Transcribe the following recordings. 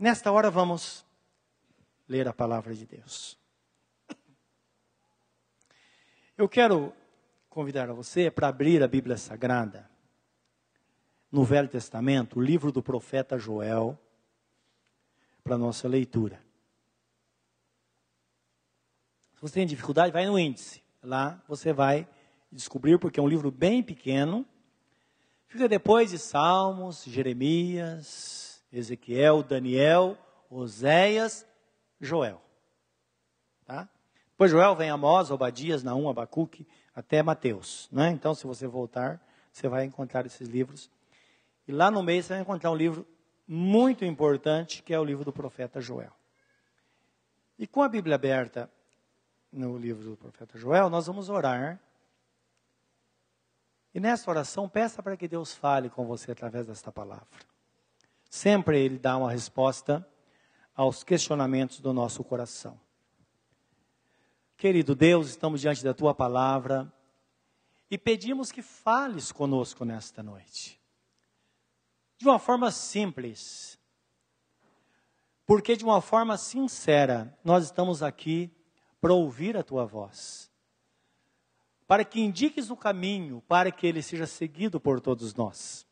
Nesta hora vamos ler a palavra de Deus. Eu quero convidar você para abrir a Bíblia Sagrada no Velho Testamento, o livro do profeta Joel, para nossa leitura. Se você tem dificuldade, vai no índice. Lá você vai descobrir, porque é um livro bem pequeno. Fica depois de Salmos, Jeremias, Ezequiel, Daniel, Oséias, Joel. Tá? Depois Joel vem Amós, Obadias, Naum, Abacuque, até Mateus. Né? Então, se você voltar, você vai encontrar esses livros. E lá no meio você vai encontrar um livro muito importante, que é o livro do profeta Joel. E com a Bíblia aberta no livro do profeta Joel, nós vamos orar. E nessa oração, peça para que Deus fale com você através desta palavra. Sempre Ele dá uma resposta aos questionamentos do nosso coração. Querido Deus, estamos diante da Tua palavra e pedimos que fales conosco nesta noite. De uma forma simples, porque de uma forma sincera, nós estamos aqui para ouvir a tua voz, para que indiques o caminho, para que ele seja seguido por todos nós.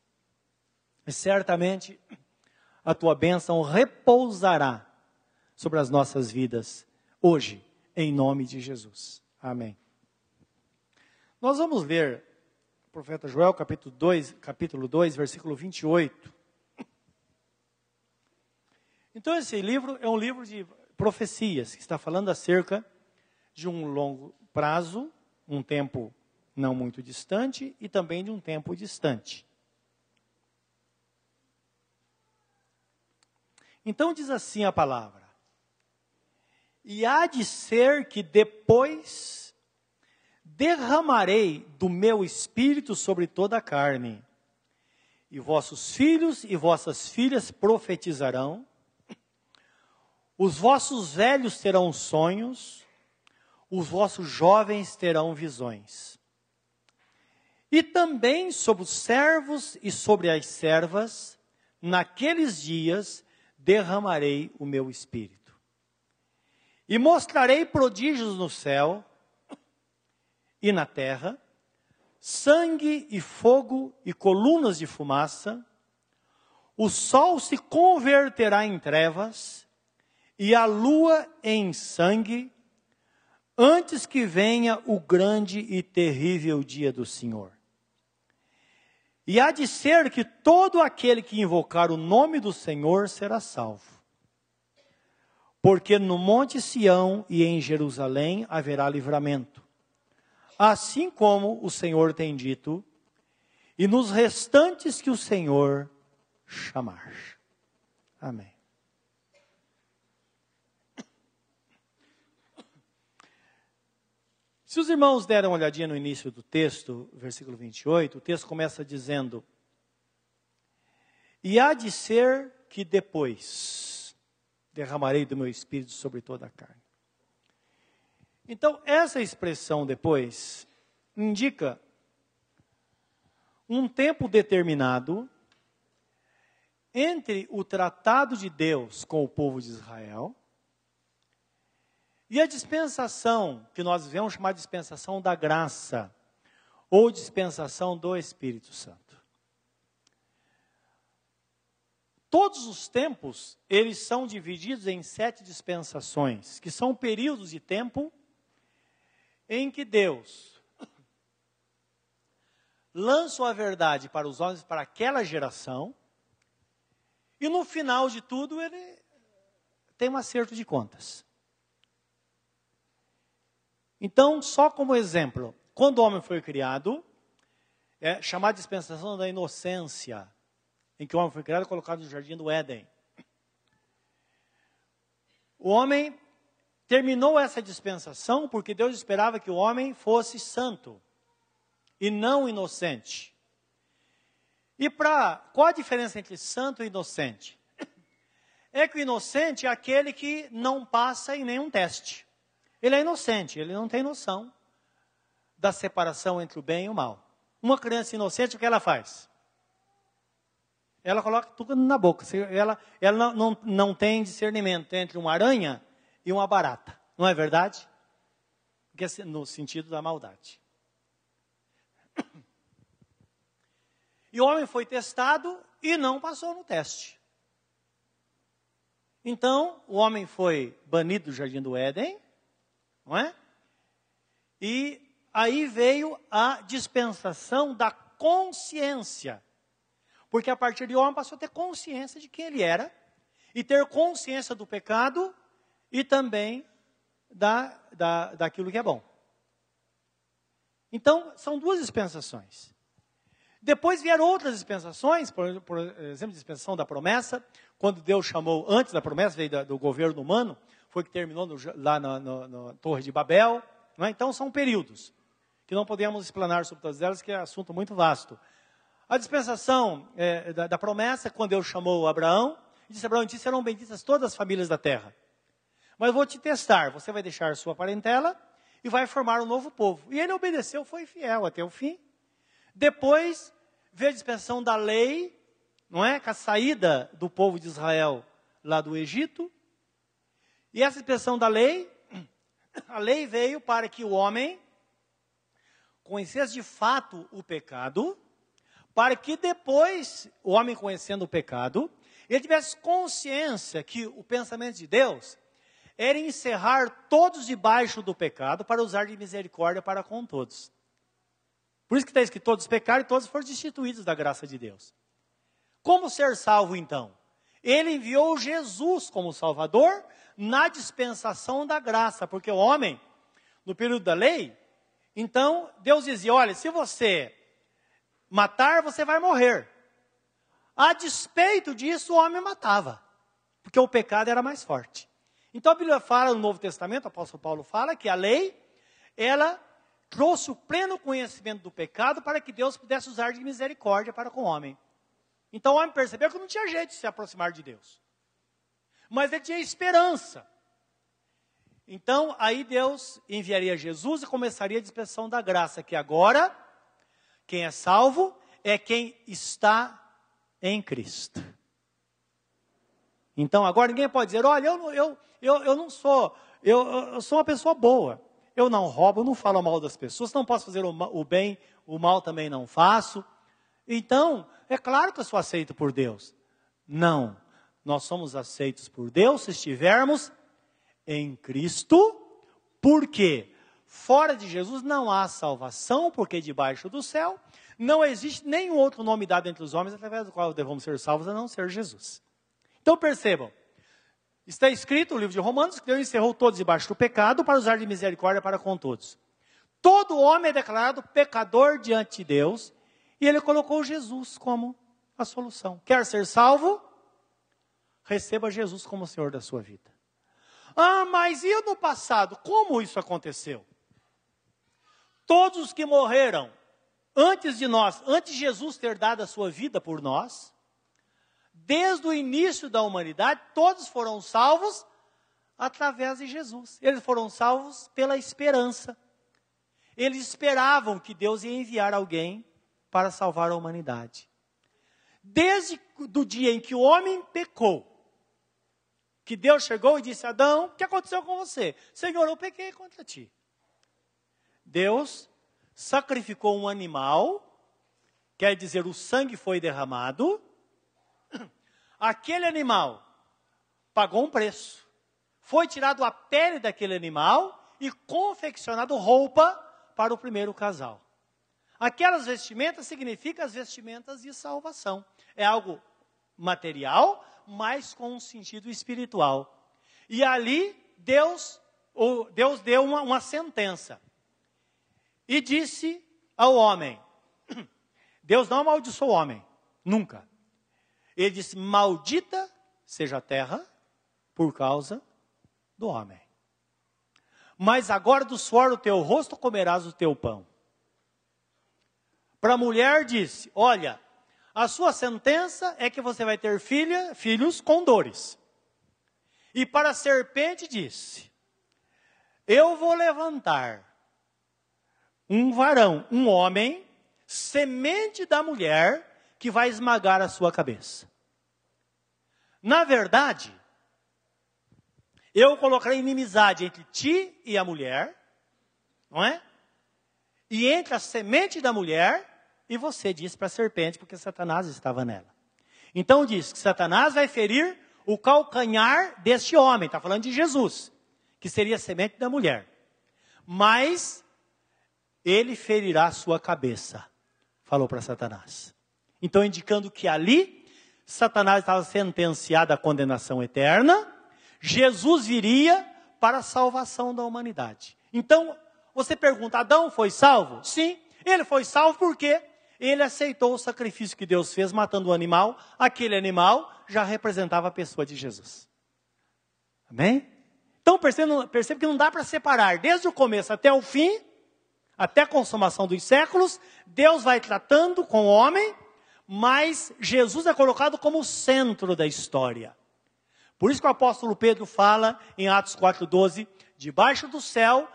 E certamente a tua bênção repousará sobre as nossas vidas hoje, em nome de Jesus. Amém. Nós vamos ler o profeta Joel, capítulo 2, capítulo 2, versículo 28. Então, esse livro é um livro de profecias, que está falando acerca de um longo prazo, um tempo não muito distante, e também de um tempo distante. Então diz assim a palavra: E há de ser que depois derramarei do meu espírito sobre toda a carne, e vossos filhos e vossas filhas profetizarão, os vossos velhos terão sonhos, os vossos jovens terão visões. E também sobre os servos e sobre as servas, naqueles dias derramarei o meu espírito. E mostrarei prodígios no céu e na terra, sangue e fogo e colunas de fumaça, o sol se converterá em trevas e a lua em sangue, antes que venha o grande e terrível dia do Senhor. E há de ser que todo aquele que invocar o nome do Senhor será salvo. Porque no Monte Sião e em Jerusalém haverá livramento, assim como o Senhor tem dito, e nos restantes que o Senhor chamar. Amém. Se os irmãos deram uma olhadinha no início do texto, versículo 28, o texto começa dizendo: E há de ser que depois derramarei do meu espírito sobre toda a carne. Então, essa expressão depois indica um tempo determinado entre o tratado de Deus com o povo de Israel e a dispensação, que nós vamos chamar de dispensação da graça, ou dispensação do Espírito Santo. Todos os tempos, eles são divididos em sete dispensações, que são períodos de tempo em que Deus lança a verdade para os homens, para aquela geração, e no final de tudo ele tem um acerto de contas. Então, só como exemplo, quando o homem foi criado, é chamada dispensação da inocência, em que o homem foi criado e colocado no jardim do Éden. O homem terminou essa dispensação porque Deus esperava que o homem fosse santo e não inocente. E para qual a diferença entre santo e inocente? É que o inocente é aquele que não passa em nenhum teste. Ele é inocente, ele não tem noção da separação entre o bem e o mal. Uma criança inocente, o que ela faz? Ela coloca tudo na boca. Ela, ela não, não, tem discernimento entre uma aranha e uma barata. Não é verdade? No sentido da maldade. E o homem foi testado e não passou no teste. Então, o homem foi banido do jardim do Éden, não é? E aí veio a dispensação da consciência. Porque a partir de homem passou a ter consciência de quem ele era, e ter consciência do pecado e também da, da, daquilo que é bom. Então, são duas dispensações. Depois vieram outras dispensações, por, por exemplo, dispensação da promessa, quando Deus chamou, antes da promessa, veio da, do governo humano, foi que terminou no, lá na, Torre de Babel. É? Então, são períodos que não podemos explanar sobre todas elas, que é assunto muito vasto. A dispensação é, da, da, promessa, quando Deus chamou Abraão, e disse: Abraão, disse, serão benditas todas as famílias da terra. Mas vou te testar, você vai deixar sua parentela e vai formar um novo povo. E ele obedeceu, foi fiel até o fim. Depois veio a dispensação da lei, não é? Com a saída do povo de Israel lá do Egito. E essa dispensação da lei, a lei veio para que o homem conhecesse de fato o pecado, para que depois, o homem conhecendo o pecado, ele tivesse consciência que o pensamento de Deus era encerrar todos debaixo do pecado para usar de misericórdia para com todos. Por isso que está escrito: todos pecaram e todos foram destituídos da graça de Deus. Como ser salvo então? Ele enviou Jesus como Salvador na dispensação da graça, porque o homem, no período da lei, então Deus dizia: olha, se você matar, você vai morrer. A despeito disso, o homem matava, porque o pecado era mais forte. Então a Bíblia fala no Novo Testamento, o apóstolo Paulo fala que a lei, ela trouxe o pleno conhecimento do pecado para que Deus pudesse usar de misericórdia para com o homem. Então o homem percebeu que não tinha jeito de se aproximar de Deus. Mas ele tinha esperança. Então, aí Deus enviaria Jesus e começaria a dispensação da graça, que agora, quem é salvo é quem está em Cristo. Então, agora ninguém pode dizer, olha, eu, eu, eu, eu não sou, eu, eu sou uma pessoa boa. Eu não roubo, não falo mal das pessoas, não posso fazer o, o bem, o mal também não faço. Então, é claro que eu sou aceito por Deus. Não, nós somos aceitos por Deus se estivermos em Cristo, porque fora de Jesus não há salvação, porque debaixo do céu não existe nenhum outro nome dado entre os homens através do qual devemos ser salvos a não ser Jesus. Então percebam, Está escrito no livro de Romanos que Deus encerrou todos debaixo do pecado para usar de misericórdia para com todos. Todo homem é declarado pecador diante de Deus e ele colocou Jesus como a solução. Quer ser salvo? Receba Jesus como Senhor da sua vida. Ah, mas e no passado? Como isso aconteceu? Todos os que morreram antes de nós, antes de Jesus ter dado a sua vida por nós, desde o início da humanidade, todos foram salvos através de Jesus. Eles foram salvos pela esperança. Eles esperavam que Deus ia enviar alguém para salvar a humanidade. Desde o dia em que o homem pecou, que Deus chegou e disse: Adão, o que aconteceu com você? Senhor, eu pequei contra ti. Deus sacrificou um animal, quer dizer, o sangue foi derramado, aquele animal pagou um preço. Foi tirado a pele daquele animal e confeccionado roupa para o primeiro casal. Aquelas vestimentas significam as vestimentas de salvação. É algo material, mas com um sentido espiritual. E ali Deus, Deus deu uma, uma sentença. E disse ao homem: Deus não amaldiçoou o homem, nunca. Ele disse: Maldita seja a terra por causa do homem. Mas agora do suor do teu rosto comerás o teu pão. Para a mulher disse: Olha, a sua sentença é que você vai ter filha, filhos com dores. E para a serpente disse: Eu vou levantar um varão, um homem, semente da mulher, que vai esmagar a sua cabeça. Na verdade, eu colocarei inimizade entre ti e a mulher, não é? E entre a semente da mulher e você, disse para a serpente, porque Satanás estava nela. Então diz que Satanás vai ferir o calcanhar deste homem, está falando de Jesus, que seria a semente da mulher. Mas ele ferirá a sua cabeça, falou para Satanás. Então, indicando que ali Satanás estava sentenciado à condenação eterna, Jesus viria para a salvação da humanidade. Então, você pergunta: Adão foi salvo? Sim, ele foi salvo porque ele aceitou o sacrifício que Deus fez matando o animal. Aquele animal já representava a pessoa de Jesus. Amém? Então percebe, percebe que não dá para separar desde o começo até o fim, até a consumação dos séculos, Deus vai tratando com o homem, mas Jesus é colocado como o centro da história. Por isso que o apóstolo Pedro fala em Atos 4,12: debaixo do céu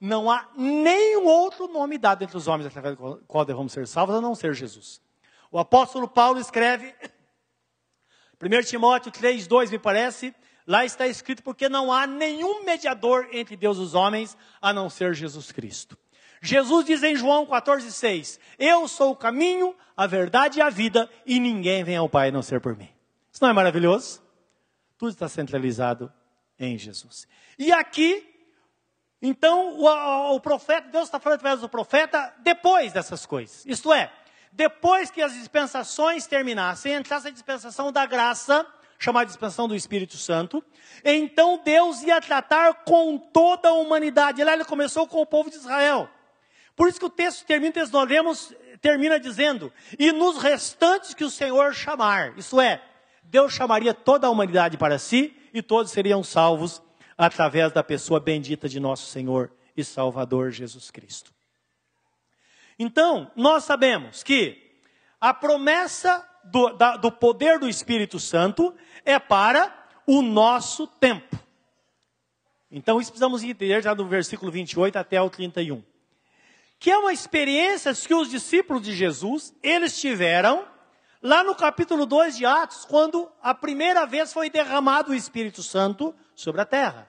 não há nenhum outro nome dado entre os homens através do qual devemos ser salvos, a não ser Jesus. O apóstolo Paulo escreve, 1 Timóteo 3, 2, me parece, lá está escrito, porque não há nenhum mediador entre Deus e os homens, a não ser Jesus Cristo. Jesus diz em João 14, 6, Eu sou o caminho, a verdade e a vida, e ninguém vem ao Pai a não ser por mim. Isso não é maravilhoso? Tudo está centralizado em Jesus. E aqui, então, o, o profeta, Deus está falando através do profeta depois dessas coisas. Isto é, depois que as dispensações terminassem, entrasse a dispensação da graça, chamada dispensação do Espírito Santo, então Deus ia tratar com toda a humanidade. Lá ele começou com o povo de Israel. Por isso que o texto termina, nós lemos, termina dizendo, e nos restantes que o Senhor chamar, isso é, Deus chamaria toda a humanidade para si e todos seriam salvos através da pessoa bendita de nosso Senhor e Salvador Jesus Cristo. Então, nós sabemos que a promessa do, da, do poder do Espírito Santo é para o nosso tempo. Então, isso precisamos entender já do versículo 28 até o 31. Que é uma experiência que os discípulos de Jesus, eles tiveram lá no capítulo 2 de Atos, quando a primeira vez foi derramado o Espírito Santo sobre a terra.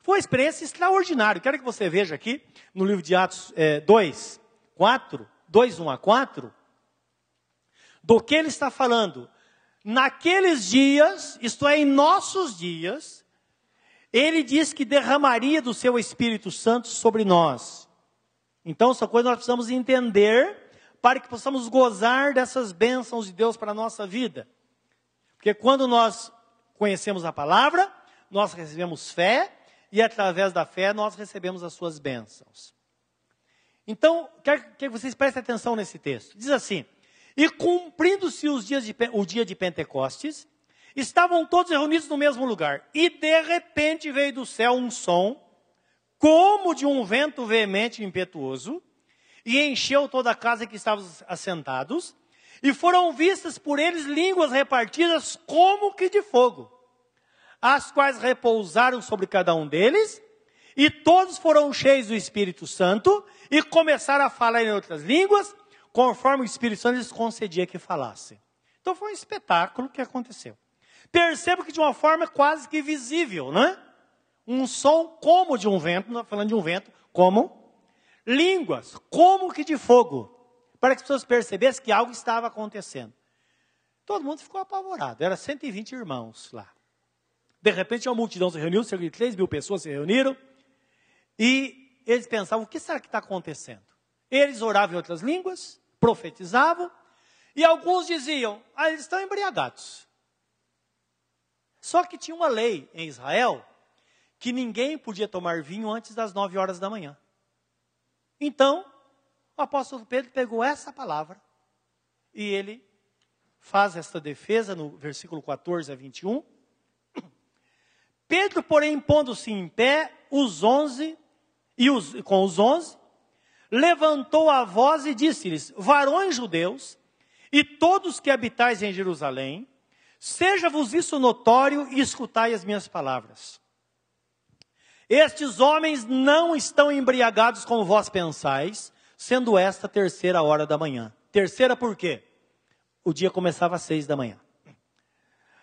Foi uma experiência extraordinária. Quero que você veja aqui no livro de Atos é, 2, 4, 2, 1 a 4, do que ele está falando. Naqueles dias, isto é, em nossos dias, ele diz que derramaria do seu Espírito Santo sobre nós. Então, essa coisa nós precisamos entender para que possamos gozar dessas bênçãos de Deus para a nossa vida. Porque quando nós conhecemos a palavra, nós recebemos fé, e através da fé nós recebemos as suas bênçãos. Então, quero que vocês prestem atenção nesse texto. Diz assim: E cumprindo-se o dia de Pentecostes, estavam todos reunidos no mesmo lugar. E de repente veio do céu um som, como de um vento veemente e impetuoso, e encheu toda a casa que estavam assentados, e foram vistas por eles línguas repartidas como que de fogo, as quais repousaram sobre cada um deles, e todos foram cheios do Espírito Santo, e começaram a falar em outras línguas, conforme o Espírito Santo lhes concedia que falassem. Então foi um espetáculo que aconteceu. Perceba que de uma forma quase que visível, não é? Um som como de um vento, não falando de um vento, como línguas, como que de fogo, para que as pessoas percebessem que algo estava acontecendo. Todo mundo ficou apavorado, era 120 irmãos lá. De repente, uma multidão se reuniu, cerca de 3 mil pessoas se reuniram, e eles pensavam: o que será que está acontecendo? Eles oravam em outras línguas, profetizavam, e alguns diziam: ah, eles estão embriagados. Só que tinha uma lei em Israel que ninguém podia tomar vinho antes das 9 horas da manhã. Então, o apóstolo Pedro pegou essa palavra e ele faz esta defesa no versículo 14 a 21. Pedro, porém, pondo-se em pé, os onze, e os, com os onze, levantou a voz e disse-lhes: Varões judeus, e todos que habitais em Jerusalém, seja-vos isso notório e escutai as minhas palavras. Estes homens não estão embriagados como vós pensais, sendo esta terceira hora da manhã. Terceira por quê? o dia começava às seis da manhã.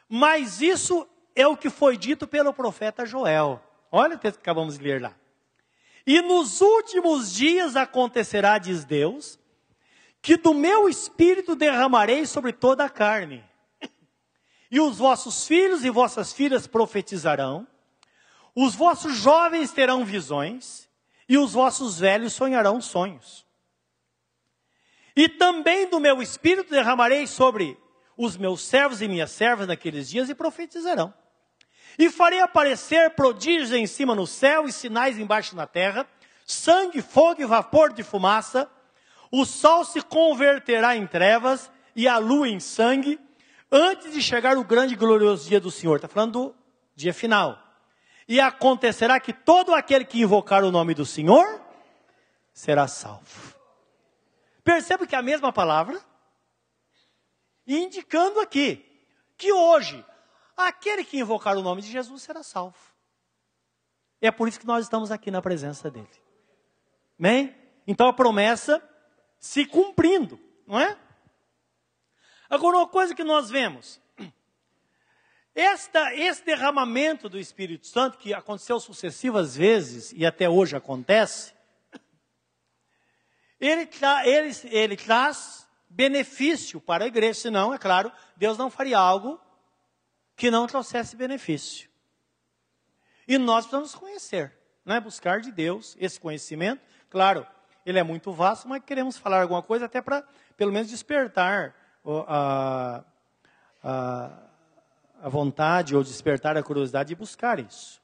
Mas isso é o que foi dito pelo profeta Joel. Olha o texto que acabamos de ler lá. E nos últimos dias acontecerá, diz Deus, que do meu espírito derramarei sobre toda a carne. E os vossos filhos e vossas filhas profetizarão, os vossos jovens terão visões, e os vossos velhos sonharão sonhos. E também do meu espírito derramarei sobre os meus servos e minhas servas naqueles dias e profetizarão. E farei aparecer prodígios em cima no céu e sinais embaixo na terra, sangue, fogo e vapor de fumaça. O sol se converterá em trevas e a lua em sangue, antes de chegar o grande e glorioso dia do Senhor. Está falando do dia final. E acontecerá que todo aquele que invocar o nome do Senhor será salvo. Perceba que é a mesma palavra, indicando aqui que hoje aquele que invocar o nome de Jesus será salvo. É por isso que nós estamos aqui na presença dele. Amém? Então a promessa se cumprindo, não é? Agora, uma coisa que nós vemos, esta, esse derramamento do Espírito Santo, que aconteceu sucessivas vezes e até hoje acontece, ele, ele, ele traz benefício para a igreja, senão, é claro, Deus não faria algo que não trouxesse benefício. E nós precisamos conhecer, né? buscar de Deus esse conhecimento. Claro, ele é muito vasto, mas queremos falar alguma coisa até para, pelo menos, despertar a, a, a vontade ou despertar a curiosidade de buscar isso.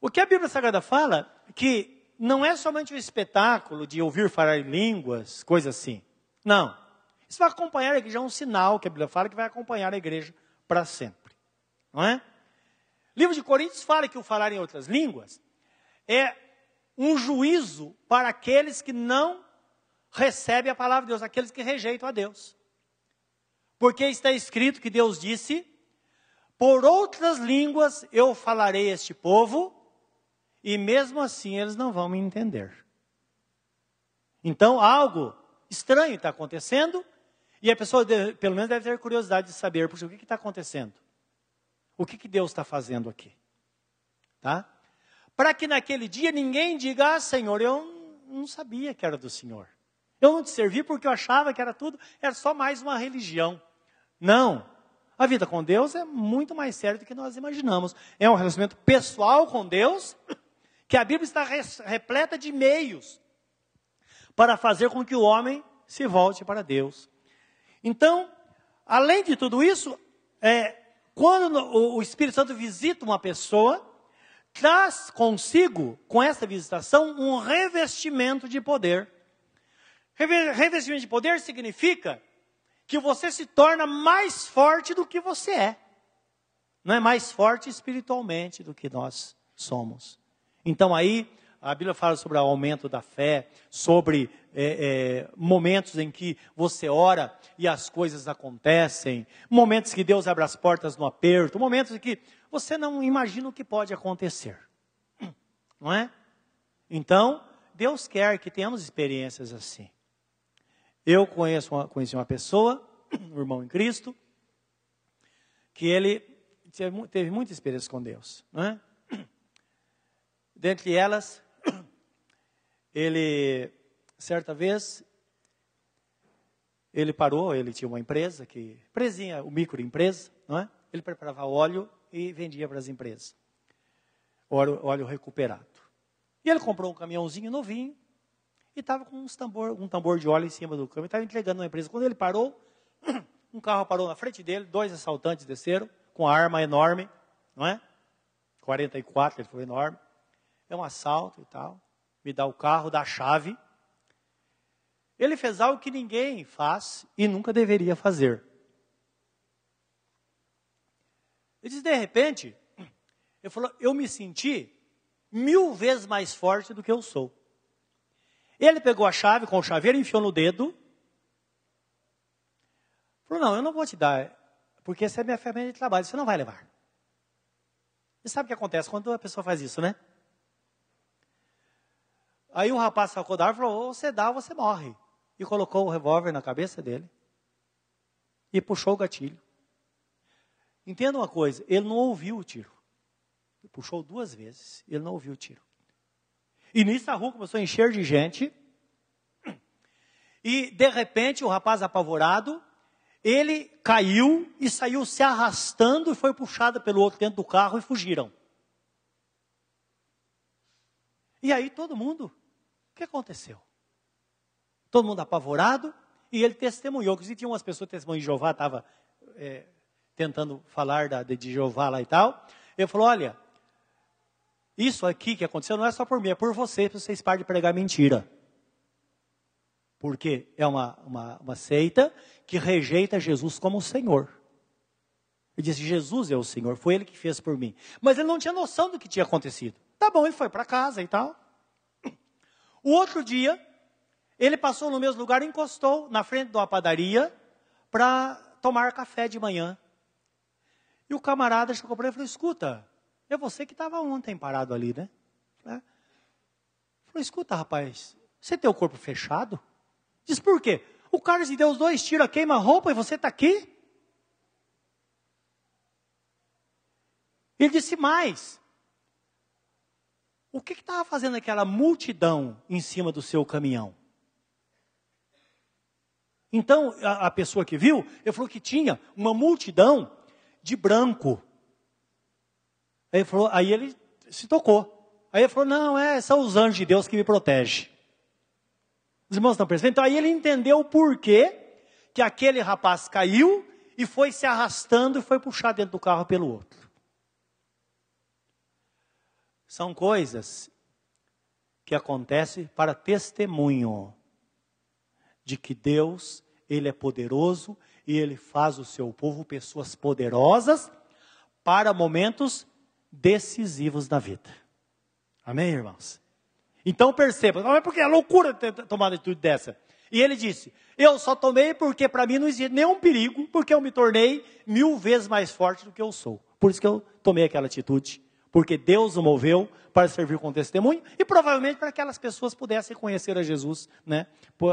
O que a Bíblia Sagrada fala que não é somente o espetáculo de ouvir falar em línguas, coisa assim. Não. Isso vai acompanhar a igreja, é um sinal que a Bíblia fala que vai acompanhar a igreja para sempre. Não é? Livro de Coríntios fala que o falar em outras línguas é um juízo para aqueles que não recebem a palavra de Deus, aqueles que rejeitam a Deus. Porque está escrito que Deus disse: Por outras línguas eu falarei este povo, e mesmo assim eles não vão me entender. Então algo estranho está acontecendo, e a pessoa, deve, pelo menos, deve ter curiosidade de saber, puxa, o que está acontecendo? O que, que Deus está fazendo aqui? Tá? Para que naquele dia ninguém diga, ah, Senhor, eu não sabia que era do Senhor. Eu não te servi porque eu achava que era tudo, era só mais uma religião. Não. A vida com Deus é muito mais séria do que nós imaginamos. É um relacionamento pessoal com Deus, que a Bíblia está repleta de meios para fazer com que o homem se volte para Deus. Então, além de tudo isso, é, quando o Espírito Santo visita uma pessoa, traz consigo, com essa visitação, um revestimento de poder. Revestimento de poder significa que você se torna mais forte do que você é. Não é mais forte espiritualmente do que nós somos. Então aí a Bíblia fala sobre o aumento da fé, sobre é, é, momentos em que você ora e as coisas acontecem, momentos que Deus abre as portas no aperto, momentos em que você não imagina o que pode acontecer. Não é? Então, Deus quer que tenhamos experiências assim. Eu conheço uma, conheci uma pessoa, um irmão em Cristo, que ele teve, muita experiência com Deus. Não é? Dentre elas, ele, certa vez, ele parou, ele tinha uma empresa, que empresinha, o microempresa, não é? Ele preparava óleo e vendia para as empresas. Óleo, óleo recuperado. E ele comprou um caminhãozinho novinho e estava com tambor, um tambor de óleo em cima do caminhão, estava entregando na empresa. Quando ele parou, um carro parou na frente dele, dois assaltantes desceram com a arma enorme, não é? 44, ele foi enorme. É um assalto e tal me dá o carro, dá a chave. Ele fez algo que ninguém faz e nunca deveria fazer. Ele diz, de repente, ele falou, eu me senti mil vezes mais forte do que eu sou. Ele pegou a chave com o chaveiro, enfiou no dedo. Falou, não, eu não vou te dar, porque essa é minha ferramenta de trabalho, você não vai levar. E sabe o que acontece quando a pessoa faz isso, né? Aí um rapaz sacou da árvore e falou: ou você dá ou você morre. E colocou o revólver na cabeça dele. e puxou o gatilho. Entenda uma coisa, ele não ouviu o tiro. Ele puxou duas vezes, ele não ouviu o tiro. E nisso a rua começou a encher de gente. E de repente o rapaz apavorado, ele caiu e saiu se arrastando e foi puxado pelo outro dentro do carro e fugiram. E aí todo mundo, o que aconteceu? Todo mundo apavorado e ele testemunhou. Inclusive tinha umas pessoas testemunhando de Jeová, estava é, tentando falar da, de Jeová lá e tal. Ele falou, olha, isso aqui que aconteceu não é só por mim, é por vocês, para vocês parem de pregar mentira. Porque é uma, uma, uma seita que rejeita Jesus como o Senhor. Ele disse: Jesus é o Senhor, foi Ele que fez por mim. Mas ele não tinha noção do que tinha acontecido. Tá bom, ele foi para casa e tal. O outro dia, ele passou no mesmo lugar e encostou na frente de uma padaria para tomar café de manhã. E o camarada chegou para ele e falou: Escuta, é você que estava ontem parado ali, né? É. Falou: Escuta, rapaz, você tem o corpo fechado? Diz por quê? O cara de Deus dois tira, queima a roupa e você está aqui? Ele disse mais. O que estava fazendo aquela multidão em cima do seu caminhão? Então, a, a, pessoa que viu, ele falou que tinha uma multidão de branco. Aí ele, falou, aí ele se tocou. Aí ele falou: Não, é, são os anjos de Deus que me protegem. Os irmãos estão percebendo? Então aí ele entendeu o porquê que aquele rapaz caiu e foi se arrastando e foi puxado dentro do carro pelo outro. São coisas que acontecem para testemunho de que Deus, Ele é poderoso e Ele faz o seu povo pessoas poderosas para momentos decisivos na vida. Amém, irmãos? Então perceba, não é porque é loucura ter tomado atitude dessa. E ele disse: Eu só tomei porque para mim não existe nenhum perigo, porque eu me tornei mil vezes mais forte do que eu sou. Por isso que eu tomei aquela atitude. Porque Deus o moveu para servir como testemunho e provavelmente para que aquelas pessoas pudessem conhecer a Jesus, né?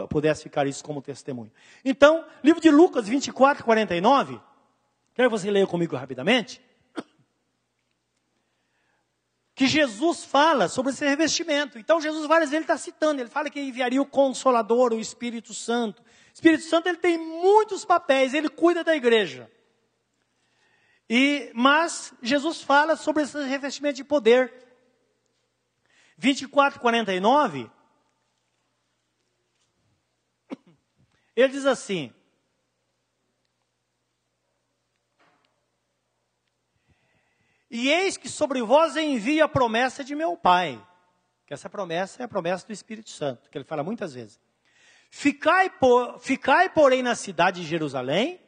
Pudesse ficar isso como testemunho. Então, livro de Lucas 24, 49. Quero que você leia comigo rapidamente que Jesus fala sobre esse revestimento. Então Jesus várias vezes está citando, ele fala que enviaria o Consolador, o Espírito Santo. O Espírito Santo ele tem muitos papéis, ele cuida da igreja. E mas Jesus fala sobre esse revestimento de poder. 24, 49. Ele diz assim: E eis que sobre vós envia a promessa de meu Pai. Que essa promessa é a promessa do Espírito Santo, que ele fala muitas vezes. Ficai, por, ficai porém, na cidade de Jerusalém,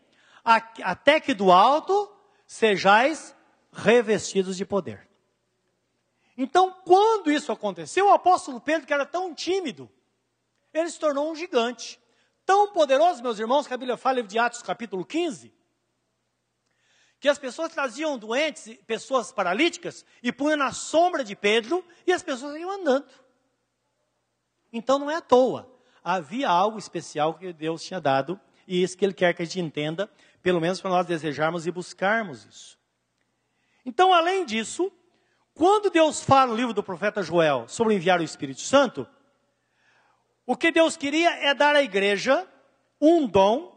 até que do alto sejais revestidos de poder. Então, quando isso aconteceu, o apóstolo Pedro, que era tão tímido, ele se tornou um gigante. Tão poderoso, meus irmãos, que a Bíblia fala de Atos capítulo 15, que as pessoas traziam doentes, pessoas paralíticas, e punham na sombra de Pedro, e as pessoas iam andando. Então não é à toa. Havia algo especial que Deus tinha dado, e isso que Ele quer que a gente entenda, pelo menos para nós desejarmos e buscarmos isso. Então, além disso, quando Deus fala no livro do profeta Joel sobre enviar o Espírito Santo, o que Deus queria é dar à igreja um dom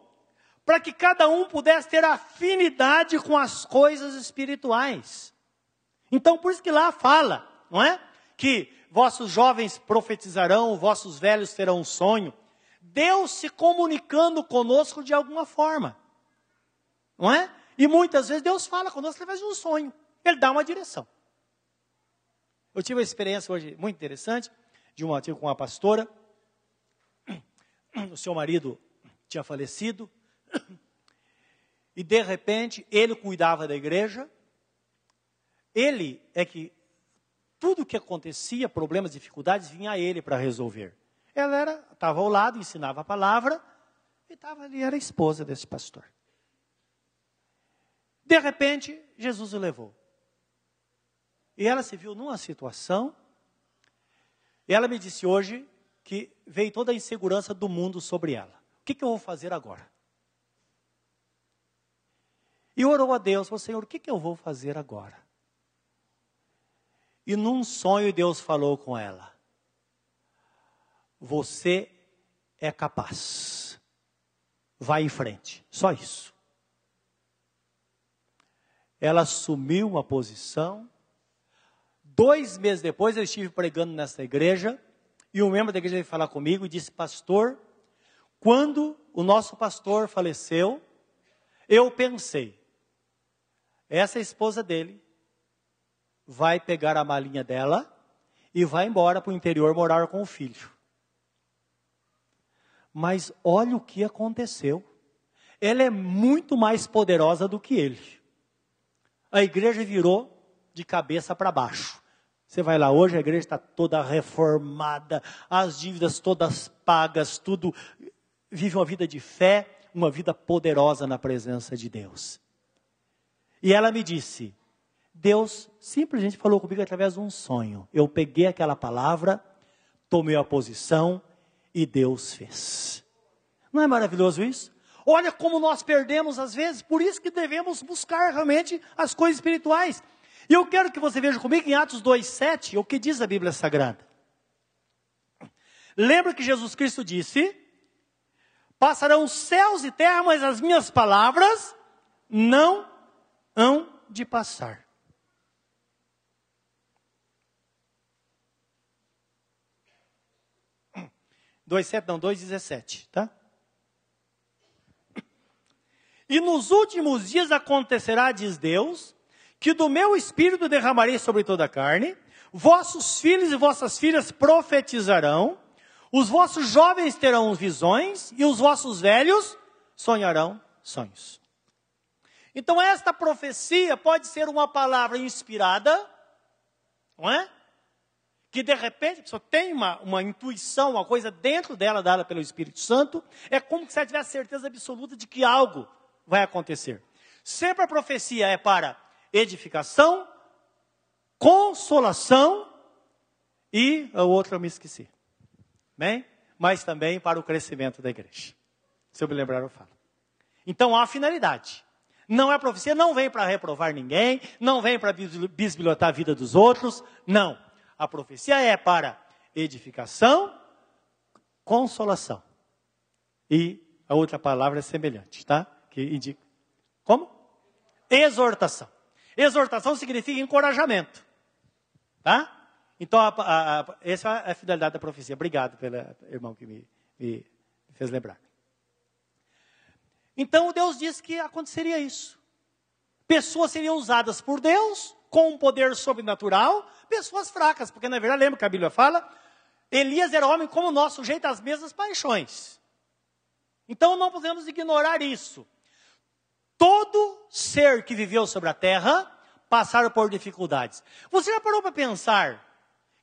para que cada um pudesse ter afinidade com as coisas espirituais. Então, por isso que lá fala, não é? Que vossos jovens profetizarão, vossos velhos terão um sonho. Deus se comunicando conosco de alguma forma, não é? E muitas vezes Deus fala conosco através de um sonho. Ele dá uma direção. Eu tive uma experiência hoje muito interessante de uma tive com uma pastora. O seu marido tinha falecido e de repente ele cuidava da igreja. Ele é que tudo que acontecia, problemas, dificuldades, vinha a ele para resolver. Ela era, estava ao lado, ensinava a palavra e estava ali, era a esposa desse pastor. De repente, Jesus o levou. E ela se viu numa situação, e ela me disse hoje que veio toda a insegurança do mundo sobre ela. O que, que eu vou fazer agora? E orou a Deus, falou, Senhor, o que, que eu vou fazer agora? E num sonho Deus falou com ela: Você é capaz. Vai em frente. Só isso. Ela assumiu uma posição. Dois meses depois eu estive pregando nessa igreja e um membro da igreja veio falar comigo e disse: Pastor, quando o nosso pastor faleceu, eu pensei, essa esposa dele vai pegar a malinha dela e vai embora para o interior morar com o filho. Mas olha o que aconteceu. Ela é muito mais poderosa do que ele. A igreja virou de cabeça para baixo. Você vai lá hoje, a igreja está toda reformada, as dívidas todas pagas, tudo. Vive uma vida de fé, uma vida poderosa na presença de Deus. E ela me disse: Deus simplesmente falou comigo através de um sonho. Eu peguei aquela palavra, tomei a posição e Deus fez. Não é maravilhoso isso? Olha como nós perdemos às vezes, por isso que devemos buscar realmente as coisas espirituais. E eu quero que você veja comigo em Atos 2,7 o que diz a Bíblia Sagrada. Lembra que Jesus Cristo disse: Passarão céus e terra, mas as minhas palavras não hão de passar. 2,7 não, 2,17, tá? E nos últimos dias acontecerá, diz Deus, que do meu espírito derramarei sobre toda a carne, vossos filhos e vossas filhas profetizarão, os vossos jovens terão visões e os vossos velhos sonharão sonhos. Então esta profecia pode ser uma palavra inspirada, não é? que de repente a pessoa tem uma, uma intuição, uma coisa dentro dela dada pelo Espírito Santo, é como se ela tivesse certeza absoluta de que algo vai acontecer. Sempre a profecia é para edificação, consolação e a outra eu me esqueci. Bem? Mas também para o crescimento da igreja. Se eu me lembrar, eu falo. Então há finalidade. Não é profecia, não vem para reprovar ninguém, não vem para bisbilhotar a vida dos outros, não. A profecia é para edificação, consolação. E a outra palavra é semelhante, tá? Que indica. Como? Exortação. Exortação significa encorajamento. Tá? Então, a, a, a, essa é a finalidade da profecia. Obrigado pelo irmão que me, me fez lembrar. Então, Deus disse que aconteceria isso. Pessoas seriam usadas por Deus com um poder sobrenatural pessoas fracas, porque na verdade, lembra que a Bíblia fala? Elias era homem como nós, sujeito às mesmas paixões. Então não podemos ignorar isso. Todo ser que viveu sobre a terra passaram por dificuldades. Você já parou para pensar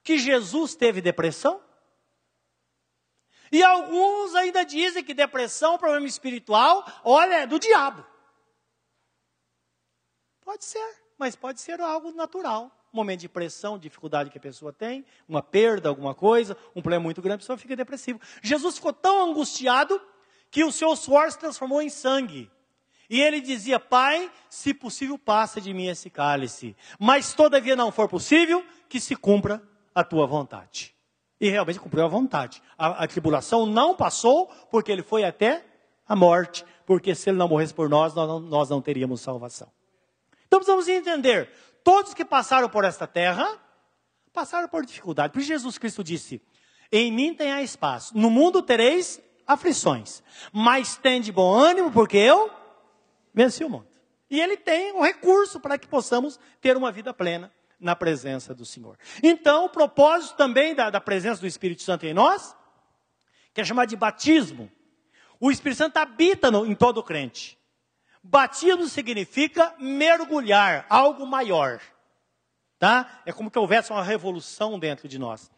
que Jesus teve depressão? E alguns ainda dizem que depressão, problema espiritual, olha, é do diabo. Pode ser, mas pode ser algo natural um momento de pressão, dificuldade que a pessoa tem, uma perda, alguma coisa, um problema muito grande, a pessoa fica depressiva. Jesus ficou tão angustiado que o seu suor se transformou em sangue. E ele dizia: Pai, se possível, passa de mim esse cálice. Mas todavia não for possível, que se cumpra a tua vontade. E realmente cumpriu a vontade. A, a tribulação não passou, porque ele foi até a morte. Porque se ele não morresse por nós, nós não, nós não teríamos salvação. Então precisamos entender: todos que passaram por esta terra passaram por dificuldade. Por Jesus Cristo disse: Em mim tem espaço. No mundo tereis aflições, mas tem de bom ânimo, porque eu venci o mundo. E ele tem um recurso para que possamos ter uma vida plena na presença do Senhor. Então, o propósito também da, da presença do Espírito Santo em nós, que é chamado de batismo. O Espírito Santo habita no, em todo crente. Batismo significa mergulhar, algo maior. Tá? É como que houvesse uma revolução dentro de nós.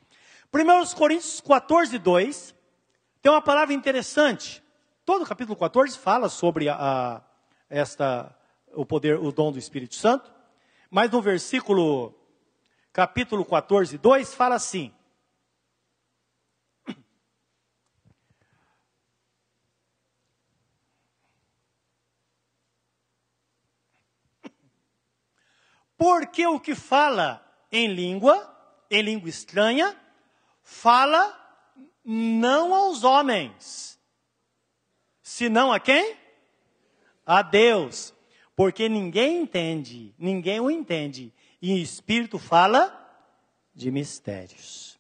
1 Coríntios 14, 2, tem uma palavra interessante. Todo o capítulo 14 fala sobre a, a, esta, o poder, o dom do Espírito Santo. Mas no versículo, capítulo 14, 2, fala assim: Porque o que fala em língua, em língua estranha, fala não aos homens, senão a quem? A Deus. Porque ninguém entende, ninguém o entende. E o Espírito fala de mistérios.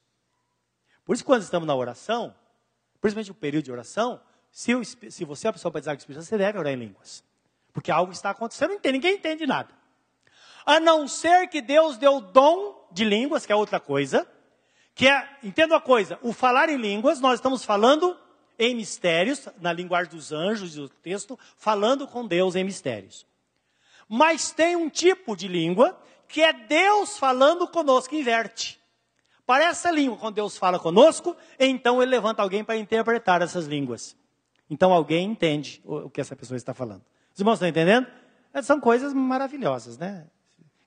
Por isso, quando estamos na oração, principalmente no período de oração, se, se você é a pessoa dizer que o Espírito você deve orar em línguas. Porque algo está acontecendo, ninguém entende nada. A não ser que Deus deu o dom de línguas, que é outra coisa, que é, entenda uma coisa, o falar em línguas, nós estamos falando em mistérios, na linguagem dos anjos do texto, falando com Deus em mistérios. Mas tem um tipo de língua que é Deus falando conosco, inverte. Para essa língua, quando Deus fala conosco, então ele levanta alguém para interpretar essas línguas. Então alguém entende o que essa pessoa está falando. Os irmãos estão entendendo? É, são coisas maravilhosas, né?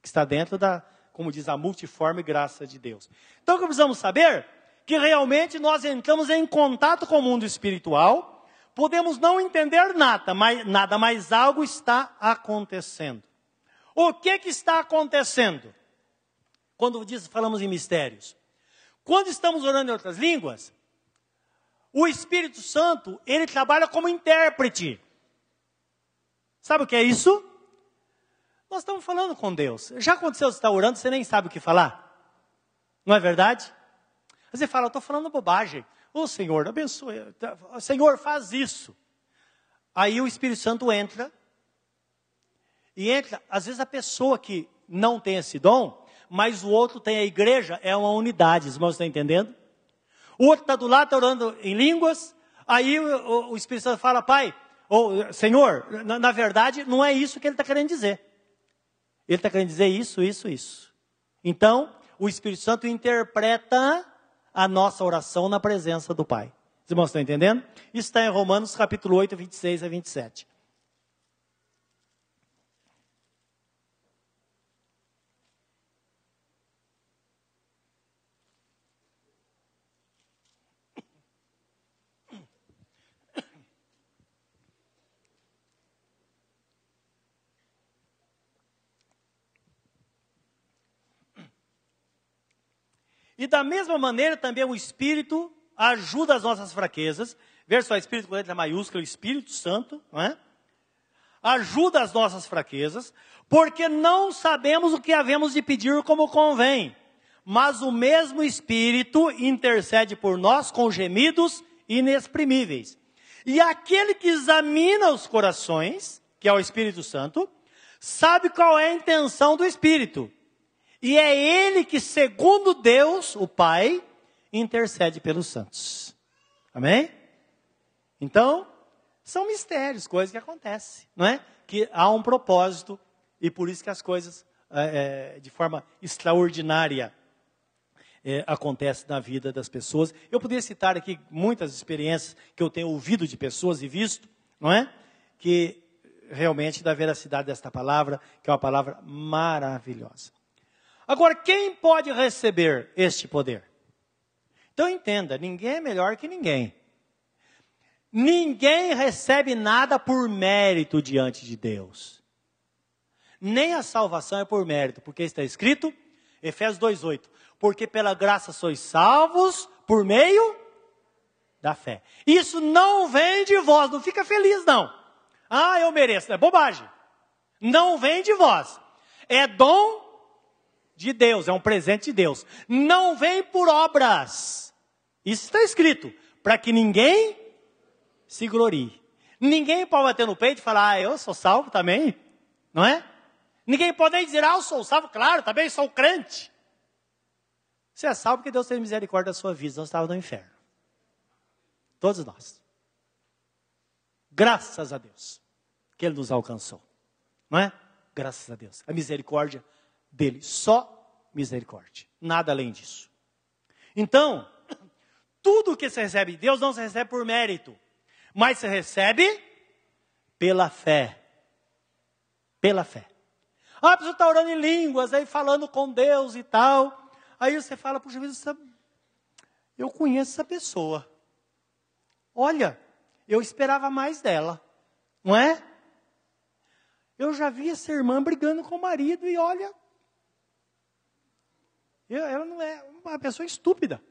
Que está dentro da, como diz, a multiforme graça de Deus. Então o que precisamos saber? Que realmente nós entramos em contato com o mundo espiritual, podemos não entender nada, mas, nada, mas algo está acontecendo. O que, que está acontecendo? Quando diz, falamos em mistérios. Quando estamos orando em outras línguas, o Espírito Santo, ele trabalha como intérprete. Sabe o que é isso? Nós estamos falando com Deus. Já aconteceu, você está orando, você nem sabe o que falar? Não é verdade? Você fala, eu estou falando bobagem. Ô Senhor, abençoe. Senhor, faz isso. Aí o Espírito Santo entra. E entra, às vezes a pessoa que não tem esse dom, mas o outro tem a igreja, é uma unidade, os irmãos estão entendendo? O outro está do lado, está orando em línguas, aí o, o, Espírito Santo fala, pai, ou Senhor, na, na verdade, não é isso que ele está querendo dizer. Ele está querendo dizer isso, isso, isso. Então, o Espírito Santo interpreta a nossa oração na presença do Pai. Os irmãos estão entendendo? Isso está em Romanos capítulo 8, 26 a 27. E da mesma maneira também o Espírito ajuda as nossas fraquezas. Veja só, Espírito com letra maiúscula, o Espírito Santo, não é? Ajuda as nossas fraquezas, porque não sabemos o que havemos de pedir como convém. Mas o mesmo Espírito intercede por nós com gemidos inexprimíveis. E aquele que examina os corações, que é o Espírito Santo, sabe qual é a intenção do Espírito e é Ele que, segundo Deus, o Pai, intercede pelos santos. Amém? Então, são mistérios, coisas que acontecem, não é? Que há um propósito e por isso que as coisas, é, é, de forma extraordinária, é, acontecem na vida das pessoas. Eu poderia citar aqui muitas experiências que eu tenho ouvido de pessoas e visto, não é? Que realmente da veracidade desta palavra, que é uma palavra maravilhosa. Agora, quem pode receber este poder? Então entenda, ninguém é melhor que ninguém. Ninguém recebe nada por mérito diante de Deus. Nem a salvação é por mérito, porque está escrito, Efésios 2:8, porque pela graça sois salvos por meio da fé. Isso não vem de vós, não fica feliz não. Ah, eu mereço, é bobagem. Não vem de vós. É dom de Deus, é um presente de Deus. Não vem por obras. Isso está escrito, para que ninguém se glorie. Ninguém pode bater no peito e falar, ah, eu sou salvo também, não é? Ninguém pode nem dizer, ah, eu sou salvo, claro, também sou crente. Você é salvo porque Deus tem misericórdia da sua vida, não estava no inferno. Todos nós. Graças a Deus que Ele nos alcançou, não é? Graças a Deus. A misericórdia dele. Só misericórdia. Nada além disso. Então, tudo que se recebe de Deus não se recebe por mérito, mas se recebe pela fé. Pela fé. Ah, a pessoa está orando em línguas, aí falando com Deus e tal. Aí você fala, puxa vida, eu conheço essa pessoa. Olha, eu esperava mais dela, não é? Eu já vi essa irmã brigando com o marido e olha, Ela não é uma pessoa estúpida.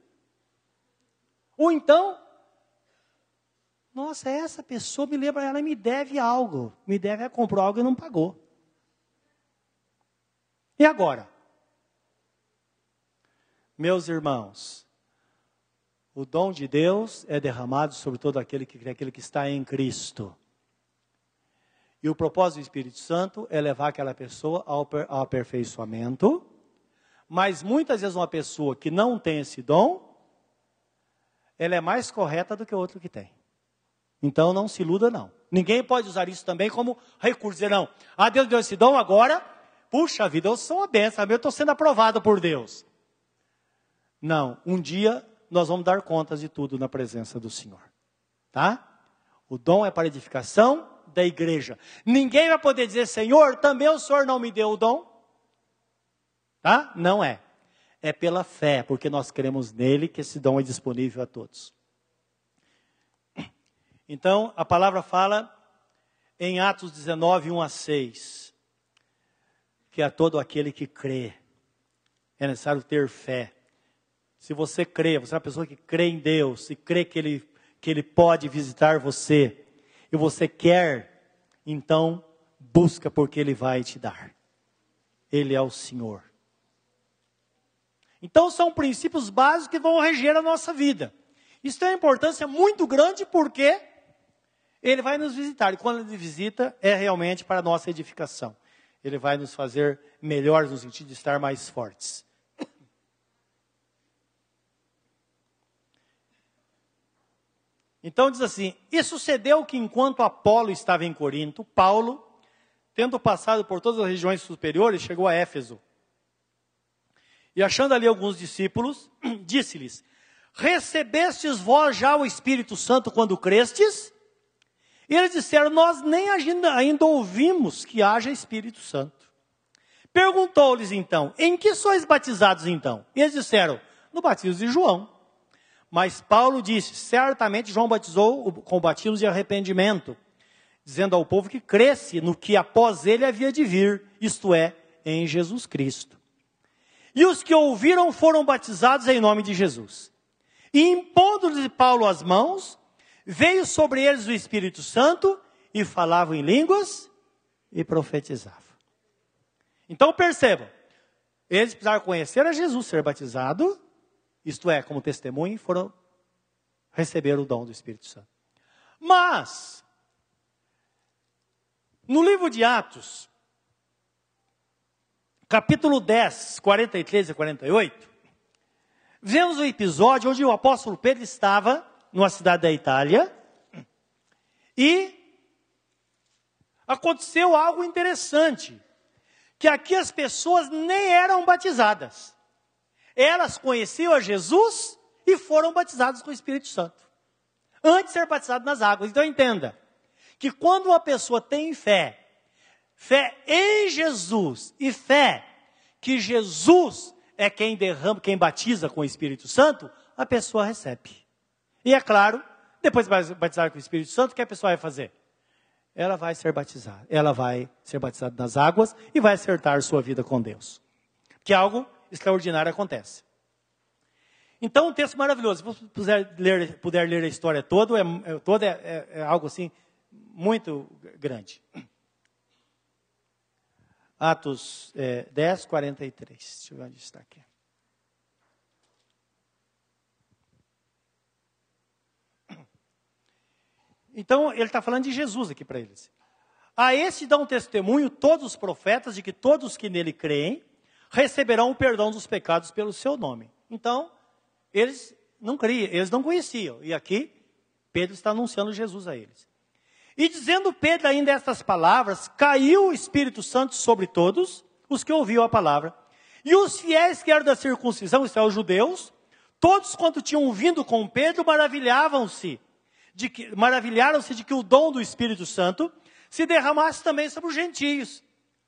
Ou então, nossa, essa pessoa me lembra, ela me deve algo. Me deve, comprou algo e não pagou. E agora? Meus irmãos, o dom de Deus é derramado sobre todo aquele que, aquele que está em Cristo. E o propósito do Espírito Santo é levar aquela pessoa ao aperfeiçoamento. Mas muitas vezes uma pessoa que não tem esse dom, ela é mais correta do que o outro que tem. Então não se iluda, não. Ninguém pode usar isso também como recurso. Dizer, não, ah, Deus deu esse dom agora, puxa vida, eu sou uma benção, eu estou sendo aprovado por Deus. Não, um dia nós vamos dar contas de tudo na presença do Senhor. Tá? O dom é para edificação da igreja. Ninguém vai poder dizer, Senhor, também o Senhor não me deu o dom. Tá? Não é. É pela fé, porque nós cremos nele que esse dom é disponível a todos. Então, a palavra fala em Atos 19, 1 a 6, que a todo aquele que crê é necessário ter fé. Se você crê, você é uma pessoa que crê em Deus e crê que Ele, que ele pode visitar você, e você quer, então busca porque Ele vai te dar. Ele é o Senhor. Então são princípios básicos que vão reger a nossa vida. Isso tem uma importância muito grande porque ele vai nos visitar. E quando ele visita, é realmente para a nossa edificação. Ele vai nos fazer melhores no sentido de estar mais fortes. Então diz assim: E sucedeu que enquanto Apolo estava em Corinto, Paulo, tendo passado por todas as regiões superiores, chegou a Éfeso. E achando ali alguns discípulos, disse-lhes: Recebestes vós já o Espírito Santo quando crestes? E eles disseram: Nós nem ainda, ainda ouvimos que haja Espírito Santo. Perguntou-lhes então: Em que sois batizados então? E eles disseram: No batismo de João. Mas Paulo disse: Certamente João batizou com batismo de arrependimento, dizendo ao povo que cresce no que após ele havia de vir, isto é, em Jesus Cristo. E os que ouviram foram batizados em nome de Jesus. E impondo-lhes Paulo as mãos, veio sobre eles o Espírito Santo e falavam em línguas e profetizavam. Então percebam, eles precisaram conhecer a Jesus, ser batizado, isto é, como testemunho, e foram receber o dom do Espírito Santo. Mas, no livro de Atos, capítulo 10, 43 e 48, vemos um episódio onde o apóstolo Pedro estava numa cidade da Itália e aconteceu algo interessante, que aqui as pessoas nem eram batizadas. Elas conheciam a Jesus e foram batizadas com o Espírito Santo. Antes de ser batizado nas águas. Então entenda que quando uma pessoa tem fé Fé em Jesus e fé que Jesus é quem derrama, quem batiza com o Espírito Santo, a pessoa recebe. E é claro, depois de batizar com o Espírito Santo, o que a pessoa vai fazer? Ela vai ser batizada. Ela vai ser batizada nas águas e vai acertar sua vida com Deus. Que algo extraordinário acontece. Então, um texto maravilhoso. Se você puder ler, puder ler a história toda, é, é, toda é, é, é algo assim muito grande. Atos é, 10, 43. Deixa eu ver onde está aqui. Então, ele está falando de Jesus aqui para eles. A esse dão testemunho todos os profetas de que todos que nele creem receberão o perdão dos pecados pelo seu nome. Então, eles não criam, eles não conheciam. E aqui, Pedro está anunciando Jesus a eles. E dizendo Pedro ainda estas palavras, caiu o Espírito Santo sobre todos os que ouviam a palavra. E os fiéis que eram da circuncisão, isto é, os judeus, todos quanto tinham vindo com Pedro, maravilhavam-se maravilharam-se de que o dom do Espírito Santo se derramasse também sobre os gentios.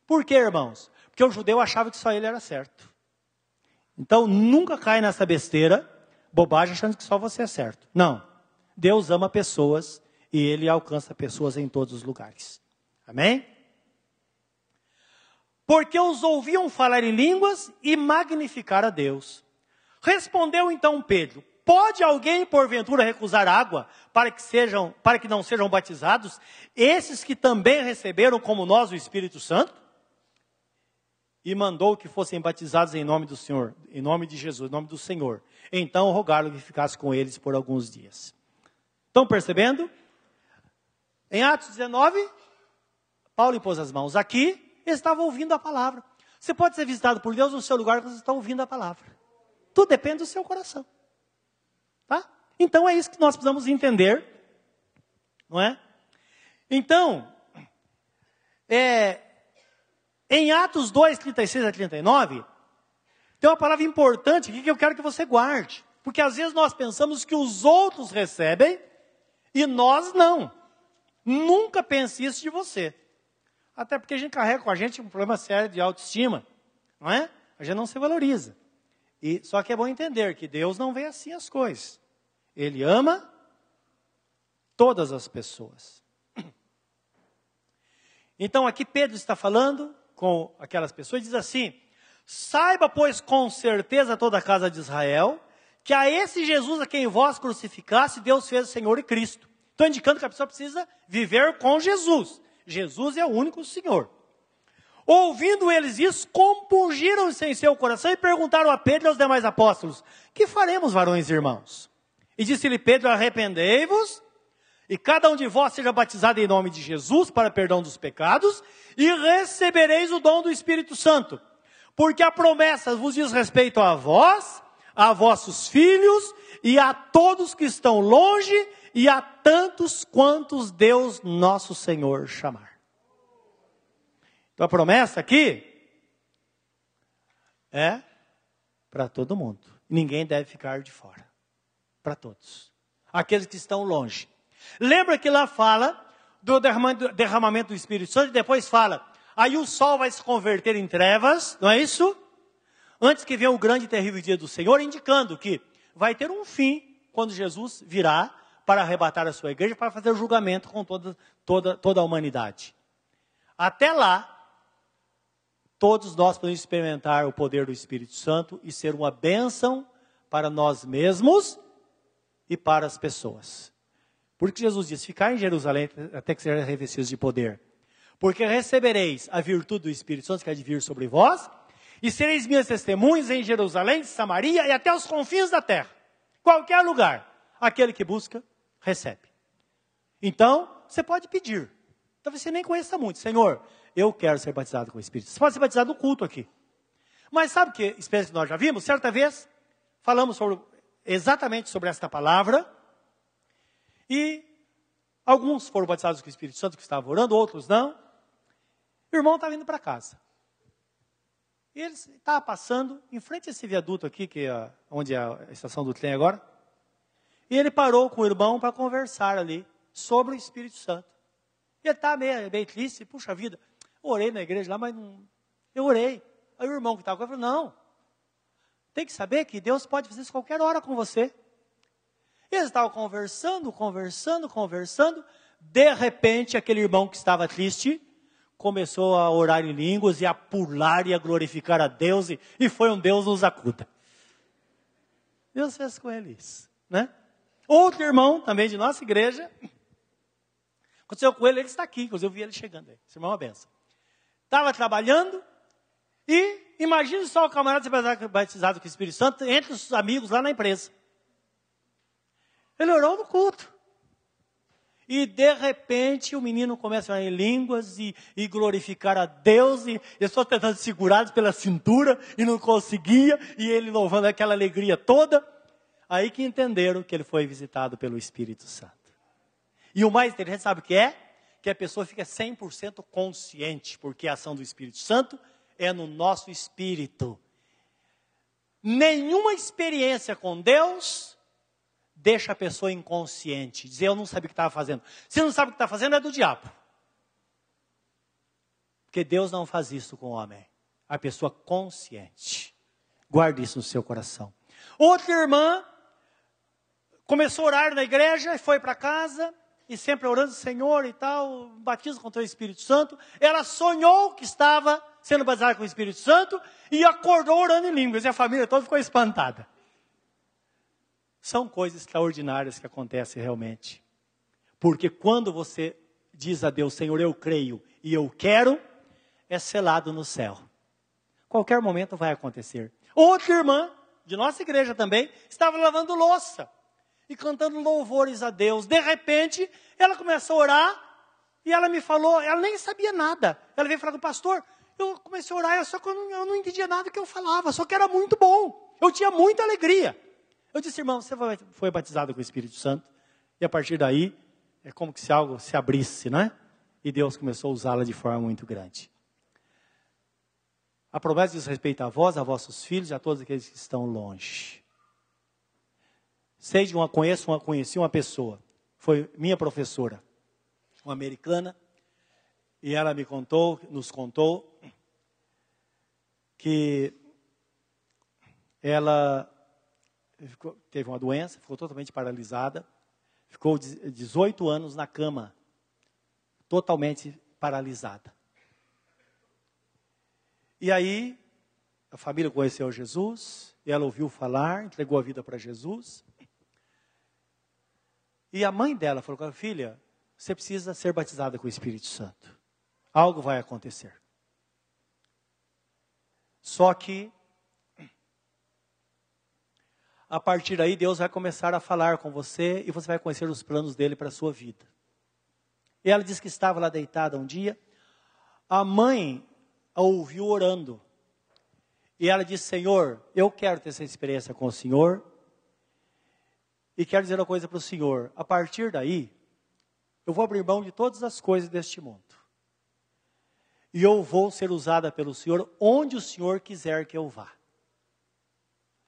Por quê, irmãos? Porque o judeu achava que só ele era certo. Então nunca cai nessa besteira, bobagem achando que só você é certo. Não. Deus ama pessoas e ele alcança pessoas em todos os lugares. Amém? porque os ouviam falar em línguas e magnificar a Deus. Respondeu então Pedro: Pode alguém porventura recusar água para que sejam, para que não sejam batizados, esses que também receberam como nós o Espírito Santo? E mandou que fossem batizados em nome do Senhor, em nome de Jesus, em nome do Senhor. Então rogaram que ficasse com eles por alguns dias. Estão percebendo? Em Atos 19, Paulo impôs as mãos aqui, ele estava ouvindo a palavra. Você pode ser visitado por Deus no seu lugar quando você está ouvindo a palavra. Tudo depende do seu coração. Tá? Então é isso que nós precisamos entender, não é? Então, é, em Atos 2, 36 a 39, tem uma palavra importante aqui que eu quero que você guarde. Porque às vezes nós pensamos que os outros recebem e nós não. Nunca pense isso de você. Até porque a gente carrega com a gente um problema sério de autoestima, não é? A gente não se valoriza. E só que é bom entender que Deus não vê assim as coisas. Ele ama todas as pessoas. Então aqui Pedro está falando com aquelas pessoas e diz assim: Saiba, pois, com certeza toda a casa de Israel, que a esse Jesus a quem vós crucificasse, Deus fez o Senhor e Cristo. Estou indicando que a pessoa precisa viver com Jesus. Jesus é o único Senhor. Ouvindo eles isso, compungiram-se em seu coração e perguntaram a Pedro e aos demais apóstolos: Que faremos, varões e irmãos? E disse-lhe Pedro: Arrependei-vos, e cada um de vós seja batizado em nome de Jesus para perdão dos pecados, e recebereis o dom do Espírito Santo porque a promessa vos diz respeito a vós, a vossos filhos e a todos que estão longe e a tantos quantos Deus nosso Senhor chamar. Então a promessa aqui é para todo mundo. Ninguém deve ficar de fora. Para todos. Aqueles que estão longe. Lembra que lá fala do derramamento do Espírito Santo e depois fala Aí o sol vai se converter em trevas, não é isso? Antes que venha o grande e terrível dia do Senhor, indicando que vai ter um fim quando Jesus virá para arrebatar a sua igreja, para fazer o julgamento com toda, toda, toda a humanidade. Até lá, todos nós podemos experimentar o poder do Espírito Santo e ser uma bênção para nós mesmos e para as pessoas. Porque Jesus disse: ficar em Jerusalém até que sejam revestidos de poder porque recebereis a virtude do Espírito Santo que há de vir sobre vós, e sereis minhas testemunhas em Jerusalém, Samaria e até os confins da terra. Qualquer lugar, aquele que busca, recebe. Então, você pode pedir. Talvez você nem conheça muito. Senhor, eu quero ser batizado com o Espírito. Você pode ser batizado no culto aqui. Mas sabe que experiência que nós já vimos? Certa vez, falamos sobre, exatamente sobre esta palavra. E alguns foram batizados com o Espírito Santo que estavam orando, outros não. O irmão estava indo para casa. E ele estava passando em frente a esse viaduto aqui, que é onde é a estação do trem agora. E ele parou com o irmão para conversar ali sobre o Espírito Santo. E ele estava meio, meio triste, puxa vida, orei na igreja lá, mas não. Eu orei. Aí o irmão que estava com ele falou: não. Tem que saber que Deus pode fazer isso qualquer hora com você. E eles estavam conversando, conversando, conversando. De repente, aquele irmão que estava triste começou a orar em línguas e a pular e a glorificar a Deus, e, e foi um Deus nos acuda. Deus fez com ele isso, né? Outro irmão, também de nossa igreja, aconteceu com ele, ele está aqui, inclusive eu vi ele chegando aí. Esse irmão é uma benção. Estava trabalhando e imagine só o camarada ser batizado com o Espírito Santo entre os amigos lá na empresa. Ele orou no culto. E de repente o menino começa a falar em línguas e, e glorificar a Deus, e eu só tentando segurar pela cintura e não conseguia, e ele louvando aquela alegria toda. Aí que entenderam que ele foi visitado pelo Espírito Santo. E o mais interessante, sabe o que é? Que a pessoa fica 100% consciente, porque a ação do Espírito Santo é no nosso espírito. Nenhuma experiência com Deus deixa a pessoa inconsciente, dizer eu não sabia o que estava fazendo. Se não sabe o que está fazendo, é do diabo. Porque Deus não faz isso com o homem. A pessoa consciente. Guarde isso no seu coração. Outra irmã começou a orar na igreja e foi para casa e sempre orando, Senhor e tal, batismo com o Espírito Santo. Ela sonhou que estava sendo batizada com o Espírito Santo e acordou orando em línguas. E a família toda ficou espantada. São coisas extraordinárias que acontecem realmente. Porque quando você diz a Deus, Senhor, eu creio e eu quero, é selado no céu. Qualquer momento vai acontecer. Outra irmã, de nossa igreja também, estava lavando louça e cantando louvores a Deus. De repente, ela começou a orar e ela me falou, ela nem sabia nada. Ela veio falar com o pastor, eu comecei a orar, só que eu não, eu não entendia nada que eu falava, só que era muito bom. Eu tinha muita alegria. Eu disse, irmão, você foi batizado com o Espírito Santo. E a partir daí, é como se algo se abrisse, né? E Deus começou a usá-la de forma muito grande. A promessa diz respeito a vós, a vossos filhos e a todos aqueles que estão longe. Sei de uma, conheço uma, conheci uma pessoa, foi minha professora, uma americana, e ela me contou, nos contou, que ela ficou, teve uma doença, ficou totalmente paralisada, ficou 18 anos na cama, totalmente paralisada. E aí, a família conheceu Jesus, ela ouviu falar, entregou a vida para Jesus. E a mãe dela falou com a filha: você precisa ser batizada com o Espírito Santo. Algo vai acontecer. Só que, a partir daí, Deus vai começar a falar com você e você vai conhecer os planos dele para a sua vida. E ela disse que estava lá deitada um dia. A mãe a ouviu orando. E ela disse: Senhor, eu quero ter essa experiência com o Senhor. E quero dizer uma coisa para o Senhor: a partir daí, eu vou abrir mão de todas as coisas deste mundo. E eu vou ser usada pelo Senhor onde o Senhor quiser que eu vá.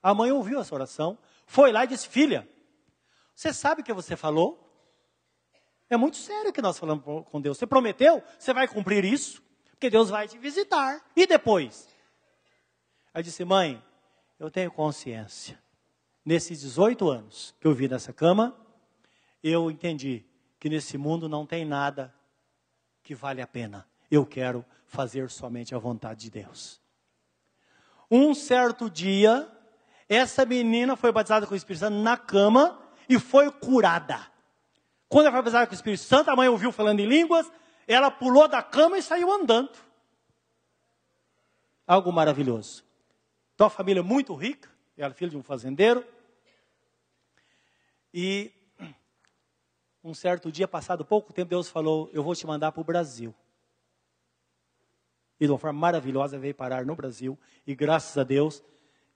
A mãe ouviu essa oração, foi lá e disse: Filha, você sabe o que você falou? É muito sério o que nós falamos com Deus. Você prometeu? Você vai cumprir isso? Porque Deus vai te visitar. E depois? Aí disse: Mãe, eu tenho consciência. Nesses 18 anos que eu vi nessa cama, eu entendi que nesse mundo não tem nada que vale a pena. Eu quero fazer somente a vontade de Deus. Um certo dia, essa menina foi batizada com o Espírito Santo na cama e foi curada. Quando ela foi batizada com o Espírito Santo, a mãe ouviu falando em línguas, ela pulou da cama e saiu andando. Algo maravilhoso. Então, a família é muito rica, ela é filha de um fazendeiro. E um certo dia, passado pouco tempo, Deus falou: Eu vou te mandar para o Brasil. E de uma forma maravilhosa veio parar no Brasil. E graças a Deus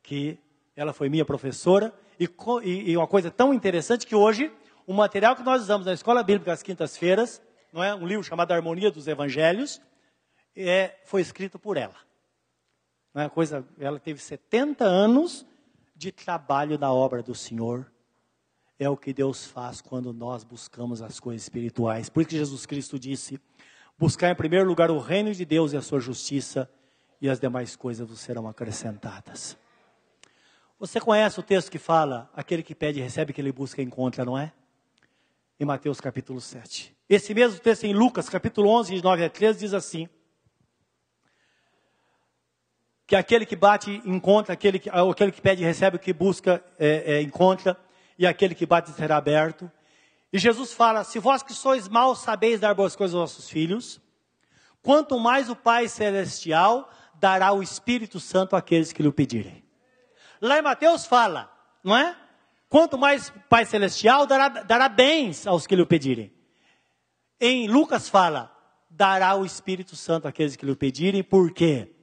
que ela foi minha professora. E, e, uma coisa tão interessante que hoje, o material que nós usamos na escola bíblica às quintas-feiras, não é um livro chamado Harmonia dos Evangelhos, é, foi escrito por ela. Não é coisa, ela teve 70 anos de trabalho na obra do Senhor é o que Deus faz quando nós buscamos as coisas espirituais. Por isso que Jesus Cristo disse: buscar em primeiro lugar o reino de Deus e a sua justiça, e as demais coisas vos serão acrescentadas. Você conhece o texto que fala: aquele que pede recebe, que busca encontra, não é? Em Mateus capítulo 7. Esse mesmo texto em Lucas capítulo 11, de 9 a 13, diz assim: que aquele que bate encontra, aquele que, aquele que pede recebe, o que busca é, é, encontra e aquele que bate será aberto. E Jesus fala: Se vós que sois maus sabeis dar boas coisas aos vossos filhos, quanto mais o Pai Celestial dará o Espírito Santo àqueles que lhe pedirem. Lá em Mateus fala, não é? Quanto mais o Pai Celestial dará, dará bens aos que lhe pedirem. Em Lucas fala, dará o Espírito Santo àqueles que lhe pedirem, porque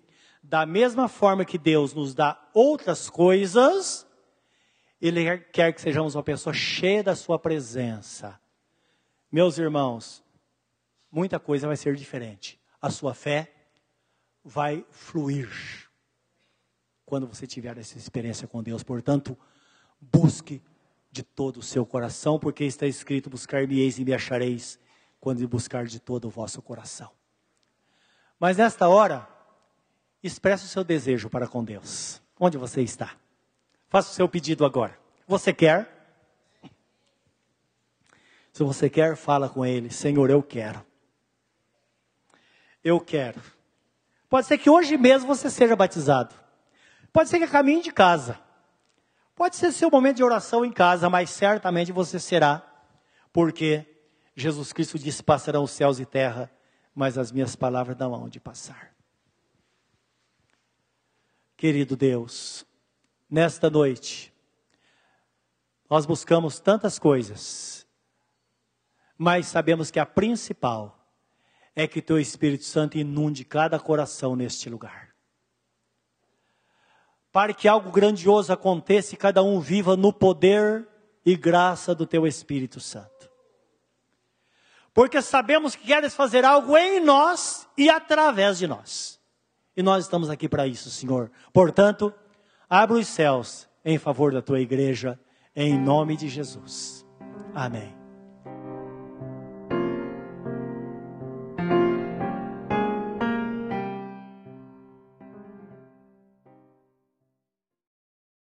da mesma forma que Deus nos dá outras coisas, ele quer que sejamos uma pessoa cheia da sua presença. Meus irmãos, muita coisa vai ser diferente. A sua fé vai fluir quando você tiver essa experiência com Deus. Portanto, busque de todo o seu coração, porque está escrito: buscar-me-eis e me achareis, quando buscar de todo o vosso coração. Mas nesta hora, expresse o seu desejo para com Deus. Onde você está? Faça o seu pedido agora. Você quer? Se você quer, fala com ele: Senhor, eu quero. Eu quero Pode ser que hoje mesmo você seja batizado. Pode ser que a caminhe de casa. Pode ser seu momento de oração em casa, mas certamente você será, porque Jesus Cristo disse: passarão os céus e terra, mas as minhas palavras não hão de passar. Querido Deus, nesta noite, nós buscamos tantas coisas, mas sabemos que a principal é que teu Espírito Santo inunde cada coração neste lugar. Para que algo grandioso aconteça e cada um viva no poder e graça do teu Espírito Santo. Porque sabemos que queres fazer algo em nós e através de nós. E nós estamos aqui para isso, Senhor. Portanto, abra os céus em favor da tua igreja, em nome de Jesus. Amém.